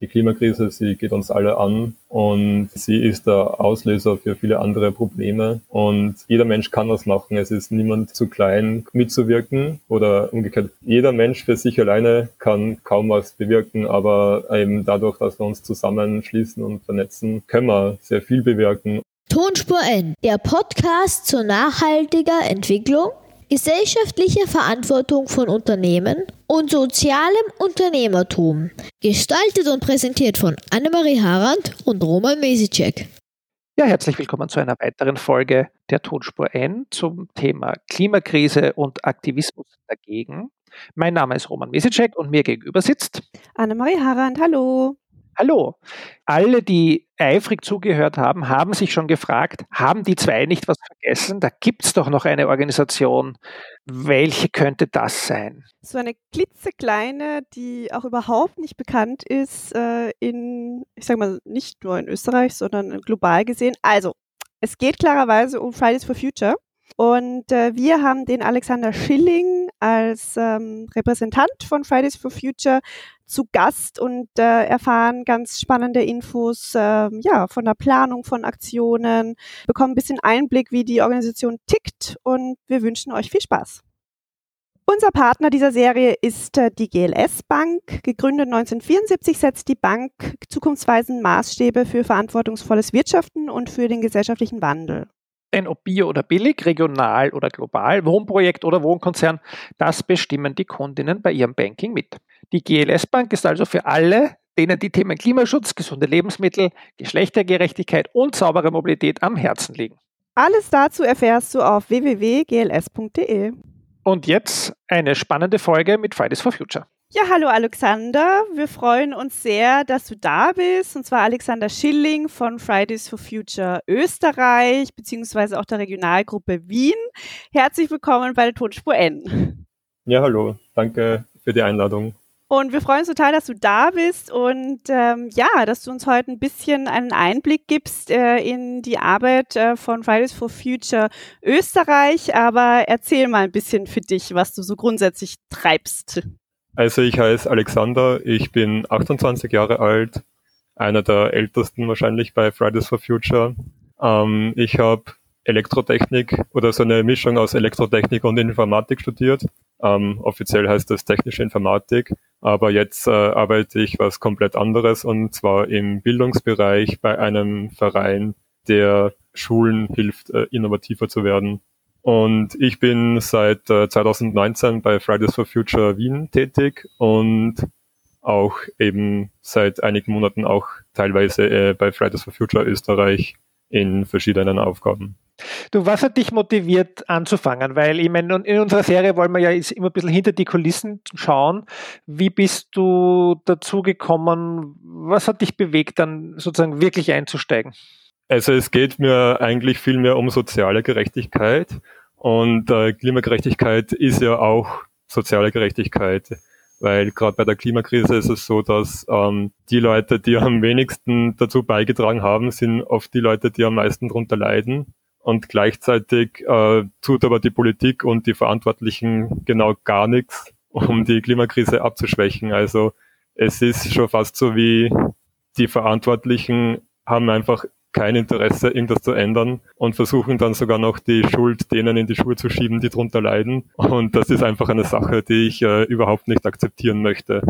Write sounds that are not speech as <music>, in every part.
Die Klimakrise, sie geht uns alle an und sie ist der Auslöser für viele andere Probleme und jeder Mensch kann was machen. Es ist niemand zu klein mitzuwirken oder umgekehrt. Jeder Mensch für sich alleine kann kaum was bewirken, aber eben dadurch, dass wir uns zusammenschließen und vernetzen, können wir sehr viel bewirken. Tonspur N, der Podcast zur nachhaltiger Entwicklung gesellschaftliche Verantwortung von Unternehmen und sozialem Unternehmertum. Gestaltet und präsentiert von Annemarie Harand und Roman Mesicek. Ja, herzlich willkommen zu einer weiteren Folge der Tonspur N zum Thema Klimakrise und Aktivismus dagegen. Mein Name ist Roman Mesicek und mir gegenüber sitzt Annemarie Harand. Hallo. Hallo. Alle, die eifrig zugehört haben, haben sich schon gefragt, haben die zwei nicht was vergessen? Da gibt es doch noch eine Organisation. Welche könnte das sein? So eine klitzekleine, die auch überhaupt nicht bekannt ist äh, in, ich sage mal, nicht nur in Österreich, sondern global gesehen. Also, es geht klarerweise um Fridays for Future. Und äh, wir haben den Alexander Schilling als ähm, Repräsentant von Fridays for Future zu Gast und äh, erfahren ganz spannende Infos äh, ja, von der Planung von Aktionen, bekommen ein bisschen Einblick, wie die Organisation tickt und wir wünschen euch viel Spaß. Unser Partner dieser Serie ist äh, die GLS Bank. Gegründet 1974 setzt die Bank zukunftsweisende Maßstäbe für verantwortungsvolles Wirtschaften und für den gesellschaftlichen Wandel denn ob bio oder billig, regional oder global, Wohnprojekt oder Wohnkonzern, das bestimmen die Kundinnen bei ihrem Banking mit. Die GLS Bank ist also für alle, denen die Themen Klimaschutz, gesunde Lebensmittel, Geschlechtergerechtigkeit und saubere Mobilität am Herzen liegen. Alles dazu erfährst du auf www.gls.de. Und jetzt eine spannende Folge mit Fridays for Future. Ja, hallo Alexander. Wir freuen uns sehr, dass du da bist. Und zwar Alexander Schilling von Fridays for Future Österreich, beziehungsweise auch der Regionalgruppe Wien. Herzlich willkommen bei der Tonspur N. Ja, hallo. Danke für die Einladung. Und wir freuen uns total, dass du da bist und ähm, ja, dass du uns heute ein bisschen einen Einblick gibst äh, in die Arbeit äh, von Fridays for Future Österreich. Aber erzähl mal ein bisschen für dich, was du so grundsätzlich treibst. Also ich heiße Alexander, ich bin 28 Jahre alt, einer der ältesten wahrscheinlich bei Fridays for Future. Ähm, ich habe Elektrotechnik oder so eine Mischung aus Elektrotechnik und Informatik studiert. Ähm, offiziell heißt das technische Informatik, aber jetzt äh, arbeite ich was komplett anderes und zwar im Bildungsbereich bei einem Verein, der Schulen hilft, äh, innovativer zu werden. Und ich bin seit äh, 2019 bei Fridays for Future Wien tätig und auch eben seit einigen Monaten auch teilweise äh, bei Fridays for Future Österreich in verschiedenen Aufgaben. Du, was hat dich motiviert anzufangen? Weil ich meine, in unserer Serie wollen wir ja immer ein bisschen hinter die Kulissen schauen. Wie bist du dazu gekommen? Was hat dich bewegt, dann sozusagen wirklich einzusteigen? Also es geht mir eigentlich viel mehr um soziale Gerechtigkeit und äh, Klimagerechtigkeit ist ja auch soziale Gerechtigkeit, weil gerade bei der Klimakrise ist es so, dass ähm, die Leute, die am wenigsten dazu beigetragen haben, sind oft die Leute, die am meisten darunter leiden. Und gleichzeitig äh, tut aber die Politik und die Verantwortlichen genau gar nichts, um die Klimakrise abzuschwächen. Also es ist schon fast so wie die Verantwortlichen haben einfach kein Interesse, irgendwas zu ändern und versuchen dann sogar noch die Schuld denen in die Schuhe zu schieben, die drunter leiden. Und das ist einfach eine Sache, die ich äh, überhaupt nicht akzeptieren möchte.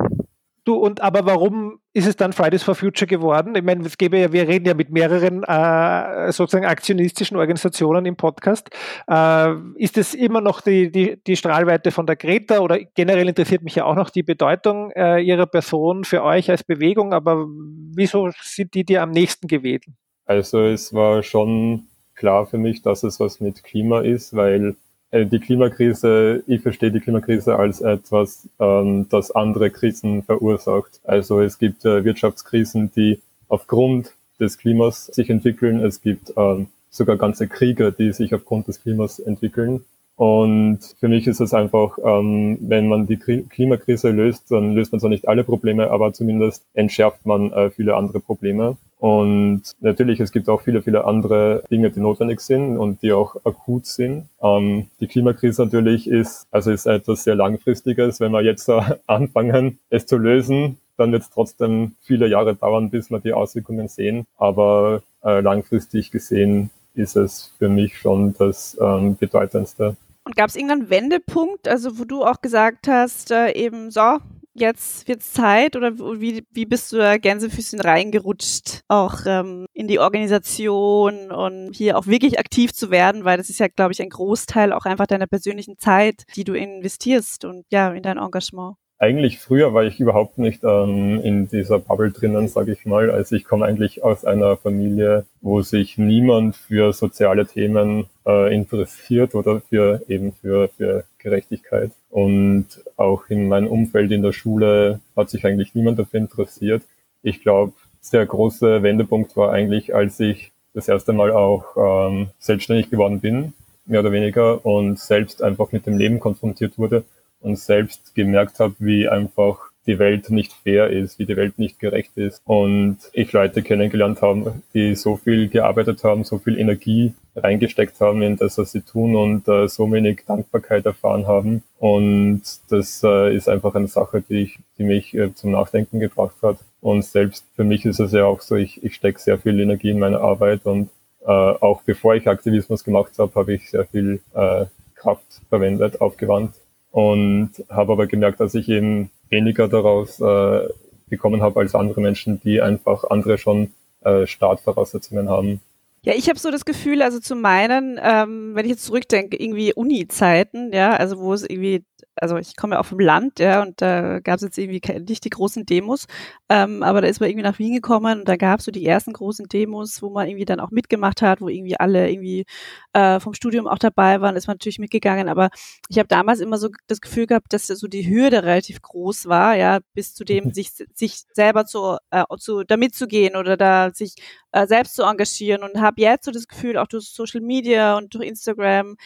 Du, und aber warum ist es dann Fridays for Future geworden? Ich meine, es gäbe ja, wir reden ja mit mehreren äh, sozusagen aktionistischen Organisationen im Podcast. Äh, ist es immer noch die, die, die Strahlweite von der Greta oder generell interessiert mich ja auch noch die Bedeutung äh, ihrer Person für euch als Bewegung, aber wieso sind die dir am nächsten gewesen? Also es war schon klar für mich, dass es was mit Klima ist, weil äh, die Klimakrise, ich verstehe die Klimakrise als etwas, ähm, das andere Krisen verursacht. Also es gibt äh, Wirtschaftskrisen, die aufgrund des Klimas sich entwickeln. Es gibt ähm, sogar ganze Kriege, die sich aufgrund des Klimas entwickeln. Und für mich ist es einfach, ähm, wenn man die Klimakrise löst, dann löst man zwar nicht alle Probleme, aber zumindest entschärft man äh, viele andere Probleme. Und natürlich, es gibt auch viele, viele andere Dinge, die notwendig sind und die auch akut sind. Ähm, die Klimakrise natürlich ist, also ist etwas sehr langfristiges. Wenn wir jetzt <laughs> anfangen, es zu lösen, dann wird es trotzdem viele Jahre dauern, bis wir die Auswirkungen sehen. Aber äh, langfristig gesehen ist es für mich schon das ähm, Bedeutendste. Und gab es irgendeinen Wendepunkt, also wo du auch gesagt hast, äh, eben so, jetzt wird's Zeit? Oder wie, wie bist du da Gänsefüßchen reingerutscht, auch ähm, in die Organisation und hier auch wirklich aktiv zu werden, weil das ist ja, glaube ich, ein Großteil auch einfach deiner persönlichen Zeit, die du investierst und ja, in dein Engagement eigentlich früher war ich überhaupt nicht ähm, in dieser Bubble drinnen, sage ich mal. Also ich komme eigentlich aus einer Familie, wo sich niemand für soziale Themen äh, interessiert oder für eben für, für Gerechtigkeit. Und auch in meinem Umfeld in der Schule hat sich eigentlich niemand dafür interessiert. Ich glaube, der große Wendepunkt war eigentlich, als ich das erste Mal auch ähm, selbstständig geworden bin, mehr oder weniger, und selbst einfach mit dem Leben konfrontiert wurde und selbst gemerkt habe, wie einfach die Welt nicht fair ist, wie die Welt nicht gerecht ist. Und ich Leute kennengelernt habe, die so viel gearbeitet haben, so viel Energie reingesteckt haben in das, was sie tun und äh, so wenig Dankbarkeit erfahren haben. Und das äh, ist einfach eine Sache, die, ich, die mich äh, zum Nachdenken gebracht hat. Und selbst für mich ist es ja auch so, ich, ich stecke sehr viel Energie in meine Arbeit und äh, auch bevor ich Aktivismus gemacht habe, habe ich sehr viel äh, Kraft verwendet, aufgewandt und habe aber gemerkt, dass ich eben weniger daraus äh, bekommen habe als andere Menschen, die einfach andere schon äh, Startvoraussetzungen haben. Ja, ich habe so das Gefühl, also zu meinen, ähm, wenn ich jetzt zurückdenke, irgendwie Uni-Zeiten, ja, also wo es irgendwie also ich komme ja auch vom Land, ja, und da gab es jetzt irgendwie nicht die großen Demos, ähm, aber da ist man irgendwie nach Wien gekommen und da gab es so die ersten großen Demos, wo man irgendwie dann auch mitgemacht hat, wo irgendwie alle irgendwie äh, vom Studium auch dabei waren, ist man natürlich mitgegangen, aber ich habe damals immer so das Gefühl gehabt, dass so die Hürde relativ groß war, ja, bis zu dem sich sich selber zu, äh, zu damit zu gehen oder da sich äh, selbst zu engagieren und habe jetzt so das Gefühl, auch durch Social Media und durch Instagram,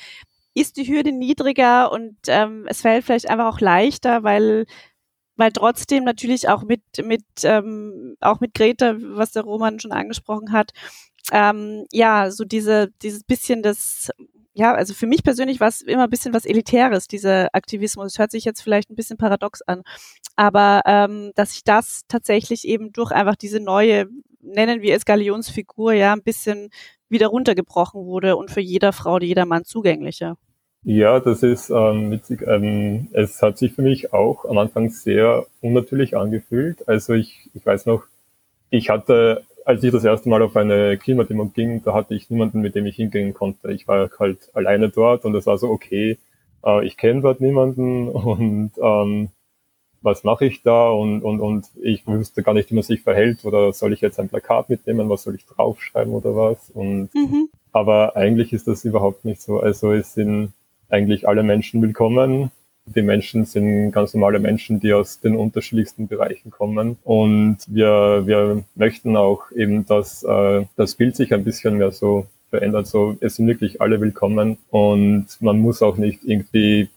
ist die Hürde niedriger und ähm, es fällt vielleicht einfach auch leichter, weil weil trotzdem natürlich auch mit mit ähm, auch mit Greta, was der Roman schon angesprochen hat, ähm, ja so diese dieses bisschen das ja, also für mich persönlich war es immer ein bisschen was Elitäres, dieser Aktivismus. Es hört sich jetzt vielleicht ein bisschen paradox an, aber ähm, dass ich das tatsächlich eben durch einfach diese neue, nennen wir es Galionsfigur, ja, ein bisschen wieder runtergebrochen wurde und für jeder Frau, jeder Mann zugänglicher. Ja, das ist ähm, witzig. Ähm, es hat sich für mich auch am Anfang sehr unnatürlich angefühlt. Also ich, ich weiß noch, ich hatte, als ich das erste Mal auf eine Klimademo ging, da hatte ich niemanden, mit dem ich hingehen konnte. Ich war halt alleine dort und es war so, okay, äh, ich kenne dort niemanden <laughs> und ähm, was mache ich da und, und, und ich wusste gar nicht, wie man sich verhält oder soll ich jetzt ein Plakat mitnehmen, was soll ich draufschreiben oder was und mhm. aber eigentlich ist das überhaupt nicht so. Also es sind eigentlich alle Menschen willkommen. Die Menschen sind ganz normale Menschen, die aus den unterschiedlichsten Bereichen kommen. Und wir, wir möchten auch eben, dass äh, das Bild sich ein bisschen mehr so verändert. So, es sind wirklich alle willkommen und man muss auch nicht irgendwie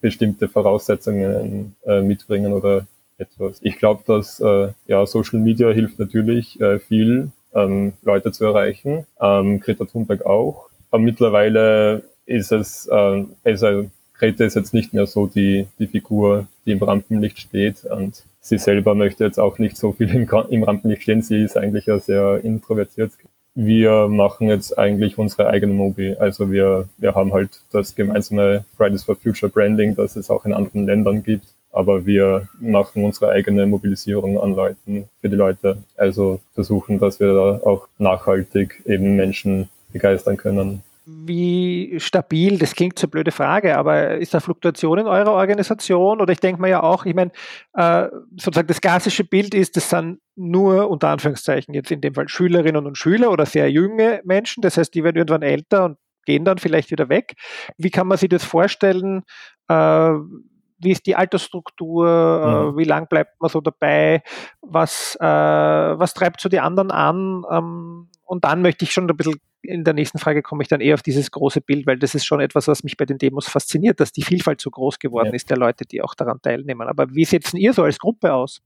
bestimmte Voraussetzungen äh, mitbringen oder etwas. Ich glaube, dass äh, ja Social Media hilft natürlich äh, viel, ähm, Leute zu erreichen. Ähm, Greta Thunberg auch. Aber mittlerweile ist es, äh, also Greta ist jetzt nicht mehr so die, die Figur, die im Rampenlicht steht und sie selber möchte jetzt auch nicht so viel im, im Rampenlicht stehen. Sie ist eigentlich ja sehr introvertiert. Wir machen jetzt eigentlich unsere eigene Mobi. Also wir, wir haben halt das gemeinsame Fridays for Future Branding, das es auch in anderen Ländern gibt. Aber wir machen unsere eigene Mobilisierung an Leuten, für die Leute. Also versuchen, dass wir da auch nachhaltig eben Menschen begeistern können wie stabil, das klingt so eine blöde Frage, aber ist da Fluktuation in eurer Organisation? Oder ich denke mir ja auch, ich meine, äh, sozusagen das klassische Bild ist, das sind nur unter Anführungszeichen jetzt in dem Fall Schülerinnen und Schüler oder sehr junge Menschen. Das heißt, die werden irgendwann älter und gehen dann vielleicht wieder weg. Wie kann man sich das vorstellen? Äh, wie ist die Altersstruktur, äh, mhm. wie lang bleibt man so dabei, was, äh, was treibt so die anderen an? Ähm, und dann möchte ich schon ein bisschen, in der nächsten Frage komme ich dann eher auf dieses große Bild, weil das ist schon etwas, was mich bei den Demos fasziniert, dass die Vielfalt so groß geworden ja. ist der Leute, die auch daran teilnehmen. Aber wie setzen ihr so als Gruppe aus?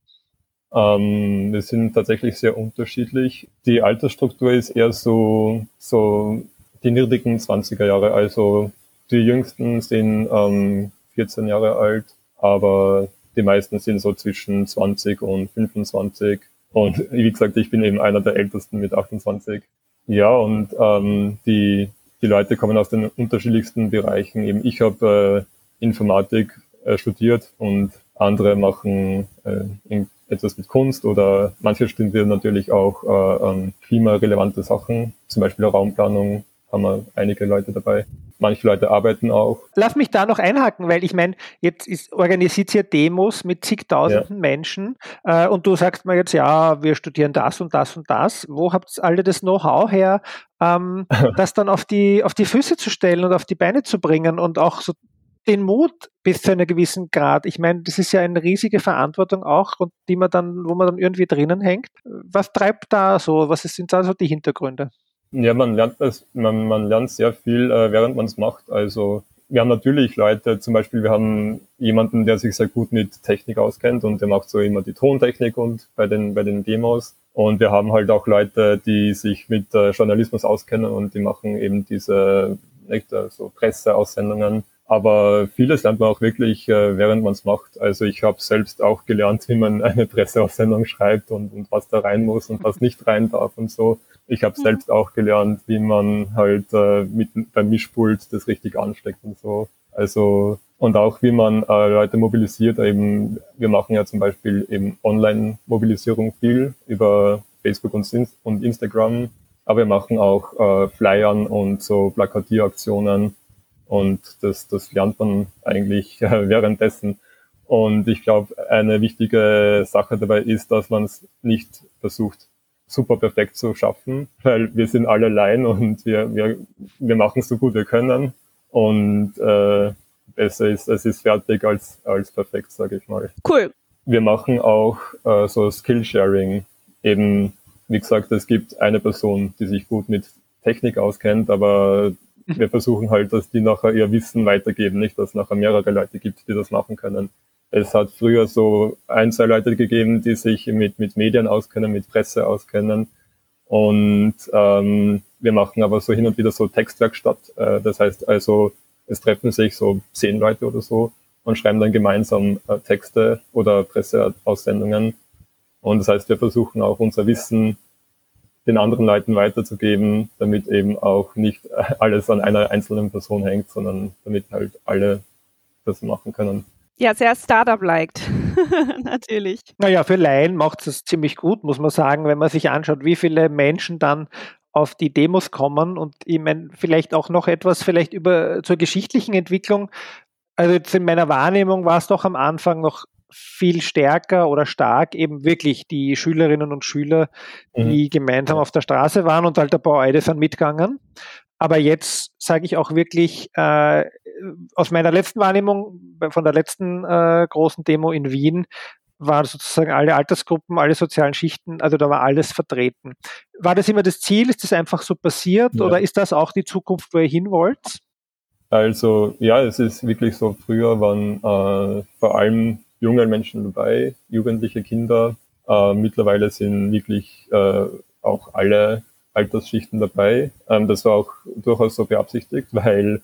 Ähm, wir sind tatsächlich sehr unterschiedlich. Die Altersstruktur ist eher so, so die niedrigen 20er Jahre, also die jüngsten sind ähm, 14 Jahre alt, aber die meisten sind so zwischen 20 und 25. Und wie gesagt, ich bin eben einer der Ältesten mit 28. Ja, und ähm, die, die Leute kommen aus den unterschiedlichsten Bereichen. Eben ich habe äh, Informatik äh, studiert und andere machen äh, etwas mit Kunst oder manche studieren natürlich auch äh, klimarelevante Sachen, zum Beispiel Raumplanung haben wir einige Leute dabei. Manche Leute arbeiten auch. Lass mich da noch einhaken, weil ich meine, jetzt ist, organisiert ihr Demos mit zigtausenden ja. Menschen äh, und du sagst mir jetzt, ja, wir studieren das und das und das. Wo habt ihr alle das Know-how her, ähm, <laughs> das dann auf die, auf die Füße zu stellen und auf die Beine zu bringen und auch so den Mut bis zu einem gewissen Grad. Ich meine, das ist ja eine riesige Verantwortung auch und die man dann, wo man dann irgendwie drinnen hängt. Was treibt da so? Was sind da so die Hintergründe? Ja, man lernt das, man, man lernt sehr viel, äh, während man es macht. Also wir haben natürlich Leute, zum Beispiel wir haben jemanden, der sich sehr gut mit Technik auskennt und der macht so immer die Tontechnik und bei den, bei den Demos. Und wir haben halt auch Leute, die sich mit äh, Journalismus auskennen und die machen eben diese äh, so Presseaussendungen. Aber vieles lernt man auch wirklich, äh, während man es macht. Also ich habe selbst auch gelernt, wie man eine Presseaussendung schreibt und, und was da rein muss und was nicht rein darf und so. Ich habe selbst auch gelernt, wie man halt äh, mit beim Mischpult das richtig ansteckt und so. Also und auch wie man äh, Leute mobilisiert. Eben, wir machen ja zum Beispiel eben Online-Mobilisierung viel über Facebook und, und Instagram, aber wir machen auch äh, Flyern und so Plakatieraktionen und das, das lernt man eigentlich äh, <laughs> währenddessen. Und ich glaube, eine wichtige Sache dabei ist, dass man es nicht versucht, super perfekt zu schaffen, weil wir sind alle Laien und wir, wir, wir machen so gut wir können. Und äh, besser ist, es ist fertig als, als perfekt, sage ich mal. Cool. Wir machen auch äh, so Skillsharing. Eben, wie gesagt, es gibt eine Person, die sich gut mit Technik auskennt, aber wir versuchen halt, dass die nachher ihr Wissen weitergeben, nicht, dass es nachher mehrere Leute gibt, die das machen können. Es hat früher so ein, zwei Leute gegeben, die sich mit, mit Medien auskennen, mit Presse auskennen. Und ähm, wir machen aber so hin und wieder so Textwerkstatt. Äh, das heißt also, es treffen sich so zehn Leute oder so und schreiben dann gemeinsam äh, Texte oder Presseaussendungen. Und das heißt, wir versuchen auch unser Wissen den anderen Leuten weiterzugeben, damit eben auch nicht alles an einer einzelnen Person hängt, sondern damit halt alle das machen können. Ja, sehr Startup-liked. <laughs> Natürlich. Naja, für Laien macht es ziemlich gut, muss man sagen, wenn man sich anschaut, wie viele Menschen dann auf die Demos kommen und ich meine, vielleicht auch noch etwas vielleicht über zur geschichtlichen Entwicklung. Also jetzt in meiner Wahrnehmung war es doch am Anfang noch viel stärker oder stark eben wirklich die Schülerinnen und Schüler, die mhm. gemeinsam auf der Straße waren und halt ein paar Eide sind mitgegangen. Aber jetzt sage ich auch wirklich, äh, aus meiner letzten Wahrnehmung, von der letzten äh, großen Demo in Wien, waren sozusagen alle Altersgruppen, alle sozialen Schichten, also da war alles vertreten. War das immer das Ziel? Ist das einfach so passiert ja. oder ist das auch die Zukunft, wo ihr hin wollt? Also ja, es ist wirklich so, früher waren äh, vor allem junge Menschen dabei, jugendliche Kinder. Äh, mittlerweile sind wirklich äh, auch alle Altersschichten dabei. Ähm, das war auch durchaus so beabsichtigt, weil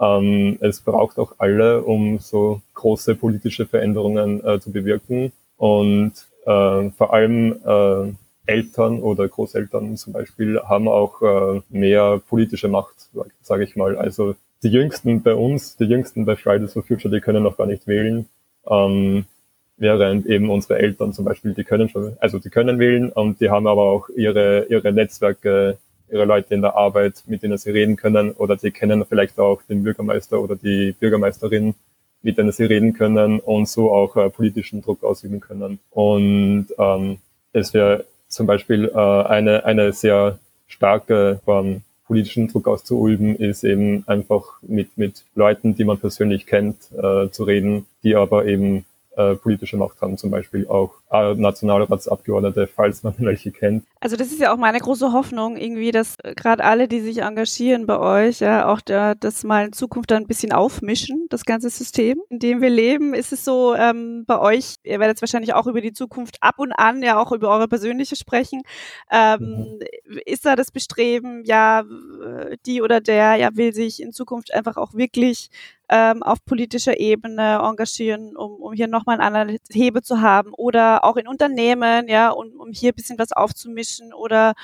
ähm, es braucht auch alle, um so große politische Veränderungen äh, zu bewirken. Und äh, vor allem äh, Eltern oder Großeltern zum Beispiel haben auch äh, mehr politische Macht, sage ich mal. Also die Jüngsten bei uns, die Jüngsten bei Fridays for Future, die können noch gar nicht wählen. Ähm, während eben unsere Eltern zum Beispiel, die können schon, also die können wählen und die haben aber auch ihre, ihre Netzwerke, ihre Leute in der Arbeit, mit denen sie reden können oder die kennen vielleicht auch den Bürgermeister oder die Bürgermeisterin, mit denen sie reden können und so auch äh, politischen Druck ausüben können. Und ähm, es wäre zum Beispiel äh, eine, eine sehr starke Form politischen Druck auszuüben, ist eben einfach mit, mit Leuten, die man persönlich kennt, äh, zu reden, die aber eben äh, politische Macht haben, zum Beispiel auch äh, Nationalratsabgeordnete, falls man welche kennt. Also das ist ja auch meine große Hoffnung, irgendwie, dass äh, gerade alle, die sich engagieren bei euch, ja, auch da, das mal in Zukunft dann ein bisschen aufmischen, das ganze System, in dem wir leben. Ist es so ähm, bei euch, ihr werdet wahrscheinlich auch über die Zukunft ab und an ja auch über eure persönliche sprechen. Ähm, mhm. Ist da das Bestreben, ja, die oder der ja will sich in Zukunft einfach auch wirklich ähm, auf politischer Ebene engagieren, um, um hier nochmal einen anderen Hebe zu haben oder auch in Unternehmen, ja, um, um hier ein bisschen was aufzumischen oder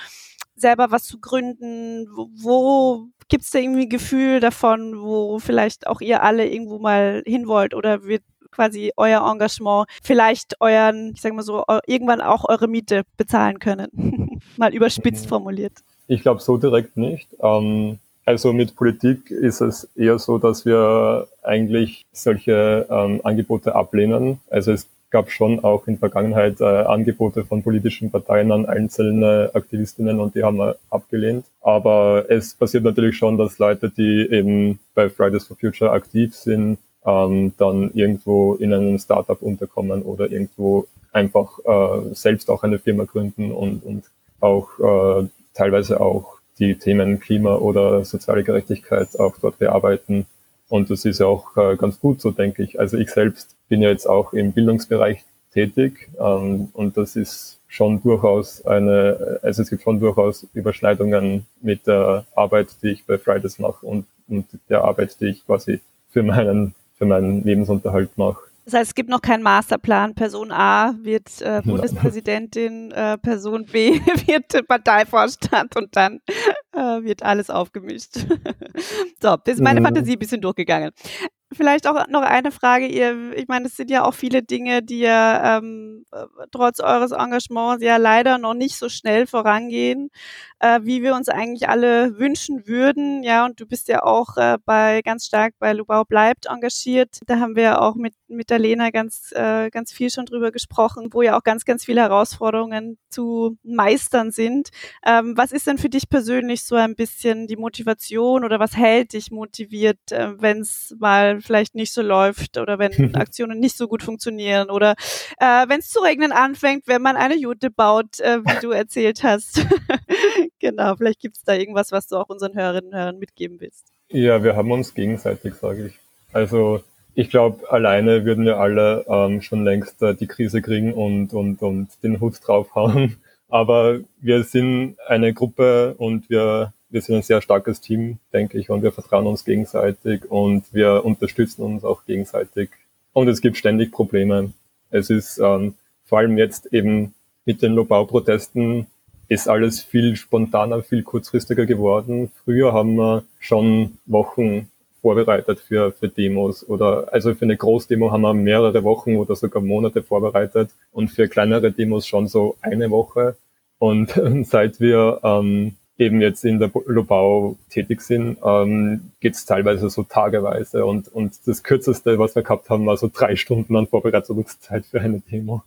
selber was zu gründen? Wo, wo gibt es da irgendwie ein Gefühl davon, wo vielleicht auch ihr alle irgendwo mal hin wollt oder wird quasi euer Engagement vielleicht euren, ich sag mal so, irgendwann auch eure Miete bezahlen können? <laughs> mal überspitzt mhm. formuliert. Ich glaube so direkt nicht. Ähm, also mit Politik ist es eher so, dass wir eigentlich solche ähm, Angebote ablehnen. Also es gab schon auch in Vergangenheit äh, Angebote von politischen Parteien an einzelne Aktivistinnen und die haben wir abgelehnt. Aber es passiert natürlich schon, dass Leute, die eben bei Fridays for Future aktiv sind, ähm, dann irgendwo in einem Startup unterkommen oder irgendwo einfach äh, selbst auch eine Firma gründen und, und auch äh, teilweise auch die Themen Klima oder soziale Gerechtigkeit auch dort bearbeiten. Und das ist ja auch äh, ganz gut so, denke ich. Also ich selbst bin ja jetzt auch im Bildungsbereich tätig ähm, und das ist schon durchaus eine, also es gibt schon durchaus Überschneidungen mit der Arbeit, die ich bei Fridays mache und, und der Arbeit, die ich quasi für meinen, für meinen Lebensunterhalt mache. Das heißt, es gibt noch keinen Masterplan. Person A wird äh, Bundespräsidentin, äh, Person B <laughs> wird Parteivorstand und dann äh, wird alles aufgemischt. <laughs> so, das ist meine. Fantasie ein bisschen durchgegangen vielleicht auch noch eine Frage. Ihr, ich meine, es sind ja auch viele Dinge, die ja ähm, trotz eures Engagements ja leider noch nicht so schnell vorangehen, äh, wie wir uns eigentlich alle wünschen würden. Ja, und du bist ja auch äh, bei ganz stark bei Lubau bleibt engagiert. Da haben wir auch mit mit der Lena ganz äh, ganz viel schon drüber gesprochen, wo ja auch ganz ganz viele Herausforderungen zu meistern sind. Ähm, was ist denn für dich persönlich so ein bisschen die Motivation oder was hält dich motiviert, äh, wenn es mal vielleicht nicht so läuft oder wenn <laughs> Aktionen nicht so gut funktionieren oder äh, wenn es zu regnen anfängt, wenn man eine Jute baut, äh, wie du erzählt hast. <laughs> genau, vielleicht gibt es da irgendwas, was du auch unseren Hörerinnen und Hörern mitgeben willst. Ja, wir haben uns gegenseitig, sage ich. Also ich glaube, alleine würden wir alle ähm, schon längst äh, die Krise kriegen und, und, und den Hut draufhauen. <laughs> Aber wir sind eine Gruppe und wir wir sind ein sehr starkes Team, denke ich, und wir vertrauen uns gegenseitig und wir unterstützen uns auch gegenseitig. Und es gibt ständig Probleme. Es ist ähm, vor allem jetzt eben mit den Lobau-Protesten ist alles viel spontaner, viel kurzfristiger geworden. Früher haben wir schon Wochen vorbereitet für, für Demos oder also für eine Großdemo haben wir mehrere Wochen oder sogar Monate vorbereitet und für kleinere Demos schon so eine Woche. Und <laughs> seit wir ähm, eben jetzt in der Lobau tätig sind, ähm, geht es teilweise so tageweise und, und das kürzeste, was wir gehabt haben, war so drei Stunden an Vorbereitungszeit für eine Demo.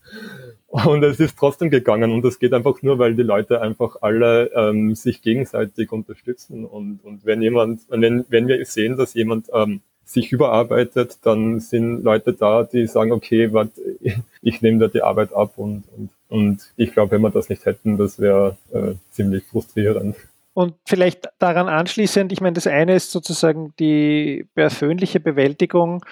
Und es ist trotzdem gegangen und das geht einfach nur, weil die Leute einfach alle ähm, sich gegenseitig unterstützen und, und wenn jemand, wenn, wenn wir sehen, dass jemand ähm, sich überarbeitet, dann sind Leute da, die sagen, okay, wat, <laughs> ich nehme da die Arbeit ab und, und, und ich glaube, wenn wir das nicht hätten, das wäre äh, ziemlich frustrierend. Und vielleicht daran anschließend, ich meine, das eine ist sozusagen die persönliche Bewältigung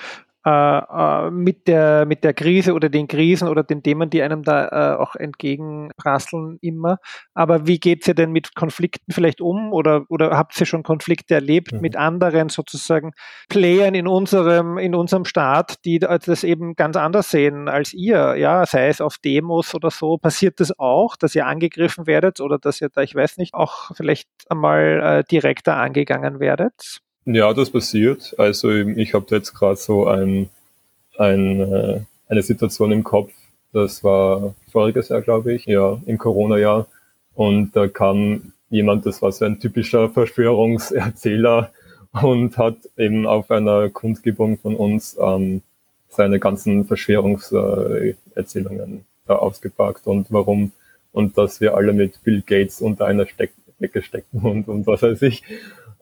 äh, äh, mit, der, mit der Krise oder den Krisen oder den Themen, die einem da äh, auch entgegenprasseln immer. Aber wie geht ihr denn mit Konflikten vielleicht um oder, oder habt ihr schon Konflikte erlebt mhm. mit anderen sozusagen Playern in unserem, in unserem Staat, die das eben ganz anders sehen als ihr? Ja, sei es auf Demos oder so. Passiert das auch, dass ihr angegriffen werdet oder dass ihr da, ich weiß nicht, auch vielleicht einmal äh, direkter angegangen werdet? Ja, das passiert. Also ich habe jetzt gerade so ein, ein, äh, eine Situation im Kopf. Das war voriges Jahr, glaube ich, ja, im Corona-Jahr. Und da kam jemand, das war so ein typischer Verschwörungserzähler <laughs> und hat eben auf einer Kundgebung von uns ähm, seine ganzen Verschwörungserzählungen da ausgepackt und warum und dass wir alle mit Bill Gates unter einer Steck Decke stecken <laughs> und, und was weiß ich.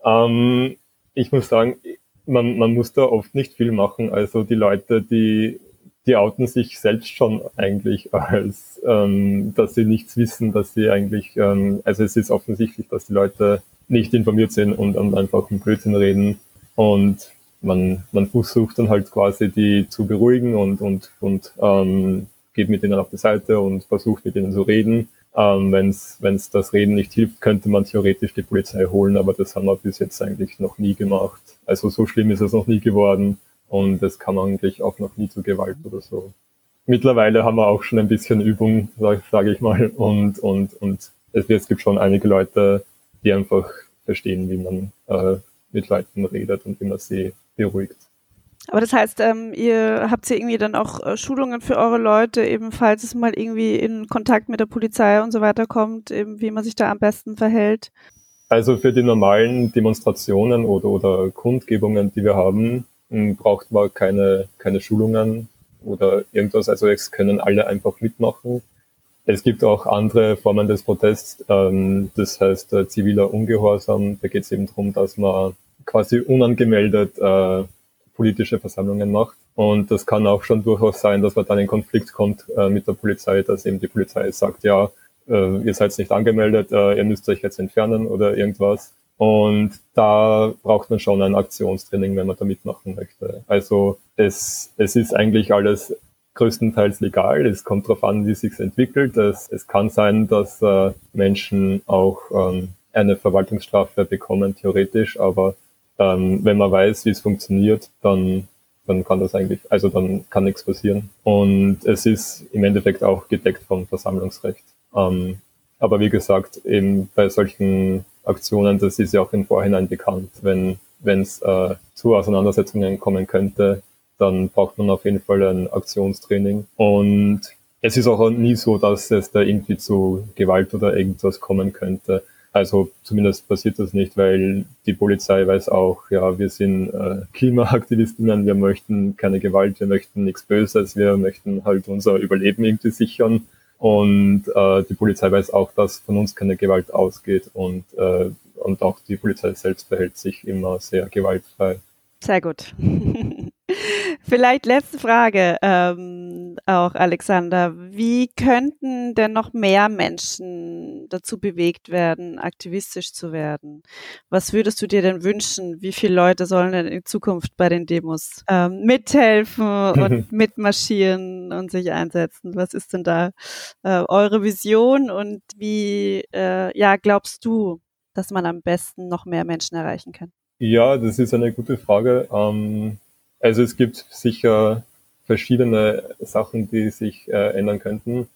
Ähm, ich muss sagen, man, man muss da oft nicht viel machen. Also die Leute, die, die outen sich selbst schon eigentlich als, ähm, dass sie nichts wissen, dass sie eigentlich, ähm, also es ist offensichtlich, dass die Leute nicht informiert sind und, und einfach einen Blödsinn reden und man, man versucht dann halt quasi die zu beruhigen und, und, und ähm, geht mit ihnen auf die Seite und versucht mit ihnen zu reden. Ähm, Wenn es das Reden nicht hilft, könnte man theoretisch die Polizei holen, aber das haben wir bis jetzt eigentlich noch nie gemacht. Also so schlimm ist es noch nie geworden und es kam eigentlich auch noch nie zu Gewalt oder so. Mittlerweile haben wir auch schon ein bisschen Übung, sage sag ich mal, und, und, und es, es gibt schon einige Leute, die einfach verstehen, wie man äh, mit Leuten redet und wie man sie beruhigt. Aber das heißt, ähm, ihr habt hier irgendwie dann auch äh, Schulungen für eure Leute, eben falls es mal irgendwie in Kontakt mit der Polizei und so weiter kommt, eben wie man sich da am besten verhält? Also für die normalen Demonstrationen oder, oder Kundgebungen, die wir haben, braucht man keine, keine Schulungen oder irgendwas. Also es können alle einfach mitmachen. Es gibt auch andere Formen des Protests, ähm, das heißt äh, ziviler Ungehorsam. Da geht es eben darum, dass man quasi unangemeldet äh, politische Versammlungen macht. Und das kann auch schon durchaus sein, dass man dann in Konflikt kommt äh, mit der Polizei, dass eben die Polizei sagt, ja, äh, ihr seid nicht angemeldet, äh, ihr müsst euch jetzt entfernen oder irgendwas. Und da braucht man schon ein Aktionstraining, wenn man da mitmachen möchte. Also es, es ist eigentlich alles größtenteils legal. Es kommt darauf an, wie sich entwickelt. Es, es kann sein, dass äh, Menschen auch ähm, eine Verwaltungsstrafe bekommen, theoretisch, aber ähm, wenn man weiß, wie es funktioniert, dann, dann kann das eigentlich, also dann kann nichts passieren. Und es ist im Endeffekt auch gedeckt vom Versammlungsrecht. Ähm, aber wie gesagt, eben bei solchen Aktionen, das ist ja auch im Vorhinein bekannt. Wenn es äh, zu Auseinandersetzungen kommen könnte, dann braucht man auf jeden Fall ein Aktionstraining. Und es ist auch nie so, dass es da irgendwie zu Gewalt oder irgendwas kommen könnte. Also zumindest passiert das nicht, weil die Polizei weiß auch, ja, wir sind äh, Klimaaktivistinnen, wir möchten keine Gewalt, wir möchten nichts Böses, wir möchten halt unser Überleben irgendwie sichern. Und äh, die Polizei weiß auch, dass von uns keine Gewalt ausgeht und, äh, und auch die Polizei selbst verhält sich immer sehr gewaltfrei. Sehr gut. <laughs> Vielleicht letzte Frage ähm, auch, Alexander. Wie könnten denn noch mehr Menschen dazu bewegt werden, aktivistisch zu werden? Was würdest du dir denn wünschen? Wie viele Leute sollen denn in Zukunft bei den Demos ähm, mithelfen <laughs> und mitmarschieren und sich einsetzen? Was ist denn da äh, eure Vision und wie äh, ja glaubst du, dass man am besten noch mehr Menschen erreichen kann? Ja, das ist eine gute Frage. Ähm also es gibt sicher verschiedene Sachen, die sich äh, ändern könnten.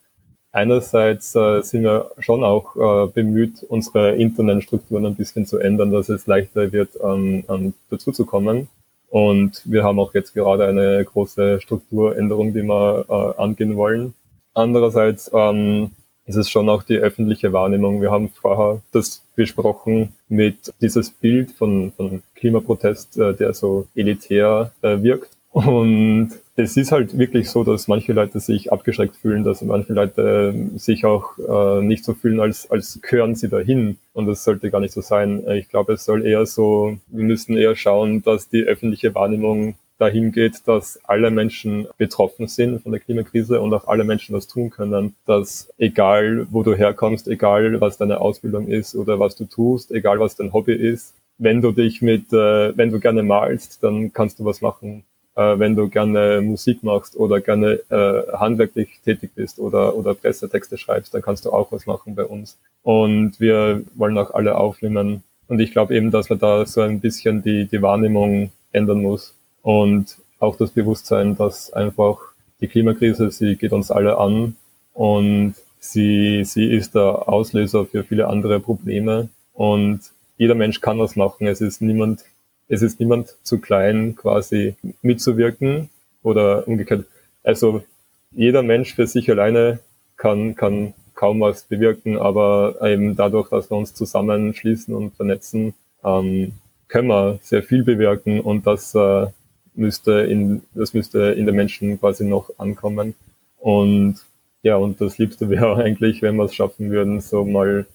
Einerseits äh, sind wir schon auch äh, bemüht, unsere internen Strukturen ein bisschen zu ändern, dass es leichter wird, ähm, ähm, dazu zu kommen. Und wir haben auch jetzt gerade eine große Strukturänderung, die wir äh, angehen wollen. Andererseits ähm, ist es schon auch die öffentliche Wahrnehmung. Wir haben vorher das besprochen mit dieses Bild von, von Klimaprotest, äh, der so elitär äh, wirkt. Und es ist halt wirklich so, dass manche Leute sich abgeschreckt fühlen, dass manche Leute äh, sich auch äh, nicht so fühlen, als, als gehören sie dahin. Und das sollte gar nicht so sein. Ich glaube, es soll eher so, wir müssen eher schauen, dass die öffentliche Wahrnehmung dahin geht, dass alle Menschen betroffen sind von der Klimakrise und auch alle Menschen was tun können, dass egal wo du herkommst, egal was deine Ausbildung ist oder was du tust, egal was dein Hobby ist, wenn du dich mit, äh, wenn du gerne malst, dann kannst du was machen. Äh, wenn du gerne Musik machst oder gerne äh, handwerklich tätig bist oder, oder Pressetexte schreibst, dann kannst du auch was machen bei uns. Und wir wollen auch alle aufnehmen. Und ich glaube eben, dass man da so ein bisschen die, die Wahrnehmung ändern muss und auch das Bewusstsein, dass einfach die Klimakrise, sie geht uns alle an und sie, sie ist der Auslöser für viele andere Probleme und jeder Mensch kann was machen. Es ist niemand, es ist niemand zu klein, quasi mitzuwirken oder umgekehrt. Also jeder Mensch für sich alleine kann, kann kaum was bewirken, aber eben dadurch, dass wir uns zusammenschließen und vernetzen, ähm, können wir sehr viel bewirken und das äh, müsste in, das müsste in den Menschen quasi noch ankommen. Und ja, und das Liebste <laughs> wäre eigentlich, wenn wir es schaffen würden, so mal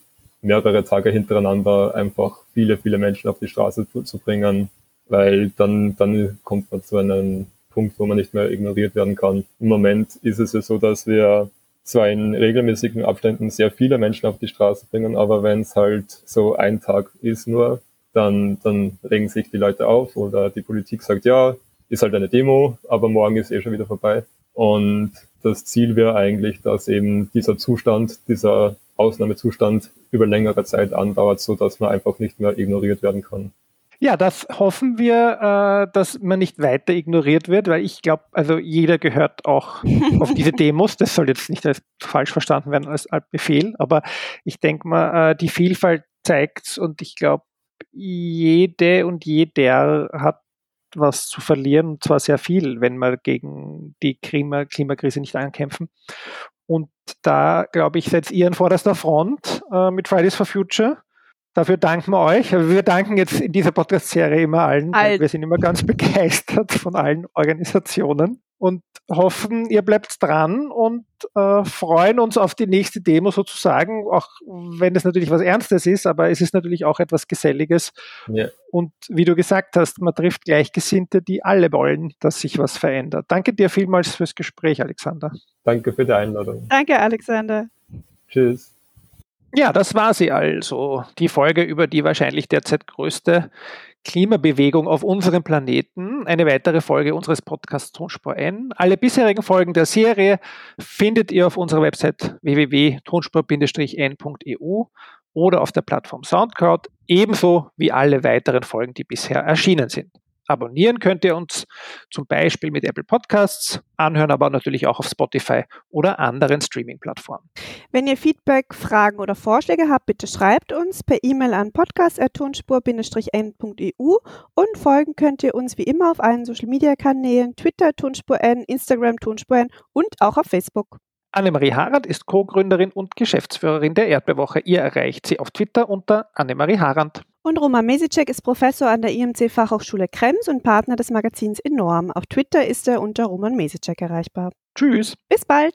mehrere Tage hintereinander einfach viele, viele Menschen auf die Straße zu, zu bringen, weil dann, dann kommt man zu einem Punkt, wo man nicht mehr ignoriert werden kann. Im Moment ist es ja so, dass wir zwar in regelmäßigen Abständen sehr viele Menschen auf die Straße bringen, aber wenn es halt so ein Tag ist nur, dann, dann regen sich die Leute auf oder die Politik sagt, ja, ist halt eine Demo, aber morgen ist eh schon wieder vorbei. Und das Ziel wäre eigentlich, dass eben dieser Zustand, dieser Ausnahmezustand über längere Zeit andauert, so dass man einfach nicht mehr ignoriert werden kann. Ja, das hoffen wir, äh, dass man nicht weiter ignoriert wird, weil ich glaube, also jeder gehört auch <laughs> auf diese Demos. Das soll jetzt nicht als falsch verstanden werden als Befehl, aber ich denke mal, äh, die Vielfalt zeigt und ich glaube, jede und jeder hat was zu verlieren, und zwar sehr viel, wenn wir gegen die Klima Klimakrise nicht ankämpfen. Und da, glaube ich, setzt ihr an vorderster Front äh, mit Fridays for Future. Dafür danken wir euch. Wir danken jetzt in dieser Podcast-Serie immer allen. Alt. Wir sind immer ganz <laughs> begeistert von allen Organisationen und hoffen, ihr bleibt dran und äh, freuen uns auf die nächste Demo sozusagen, auch wenn es natürlich was Ernstes ist, aber es ist natürlich auch etwas Geselliges. Ja. Und wie du gesagt hast, man trifft Gleichgesinnte, die alle wollen, dass sich was verändert. Danke dir vielmals fürs Gespräch, Alexander. Danke für die Einladung. Danke, Alexander. Tschüss. Ja, das war sie also. Die Folge über die wahrscheinlich derzeit größte Klimabewegung auf unserem Planeten. Eine weitere Folge unseres Podcasts Tonspur N. Alle bisherigen Folgen der Serie findet ihr auf unserer Website www.tonspur-n.eu oder auf der Plattform Soundcloud, ebenso wie alle weiteren Folgen, die bisher erschienen sind. Abonnieren könnt ihr uns zum Beispiel mit Apple Podcasts, anhören aber natürlich auch auf Spotify oder anderen Streaming-Plattformen. Wenn ihr Feedback, Fragen oder Vorschläge habt, bitte schreibt uns per E-Mail an podcast.tonspur-n.eu und folgen könnt ihr uns wie immer auf allen Social-Media-Kanälen, Twitter Tonspur N, Instagram Tonspur N und auch auf Facebook. Annemarie Harand ist Co-Gründerin und Geschäftsführerin der Erdbewoche. Ihr erreicht sie auf Twitter unter Annemarie Harand. Und Roman Mesicek ist Professor an der IMC Fachhochschule Krems und Partner des Magazins Enorm. Auf Twitter ist er unter Roman Mesicek erreichbar. Tschüss. Bis bald.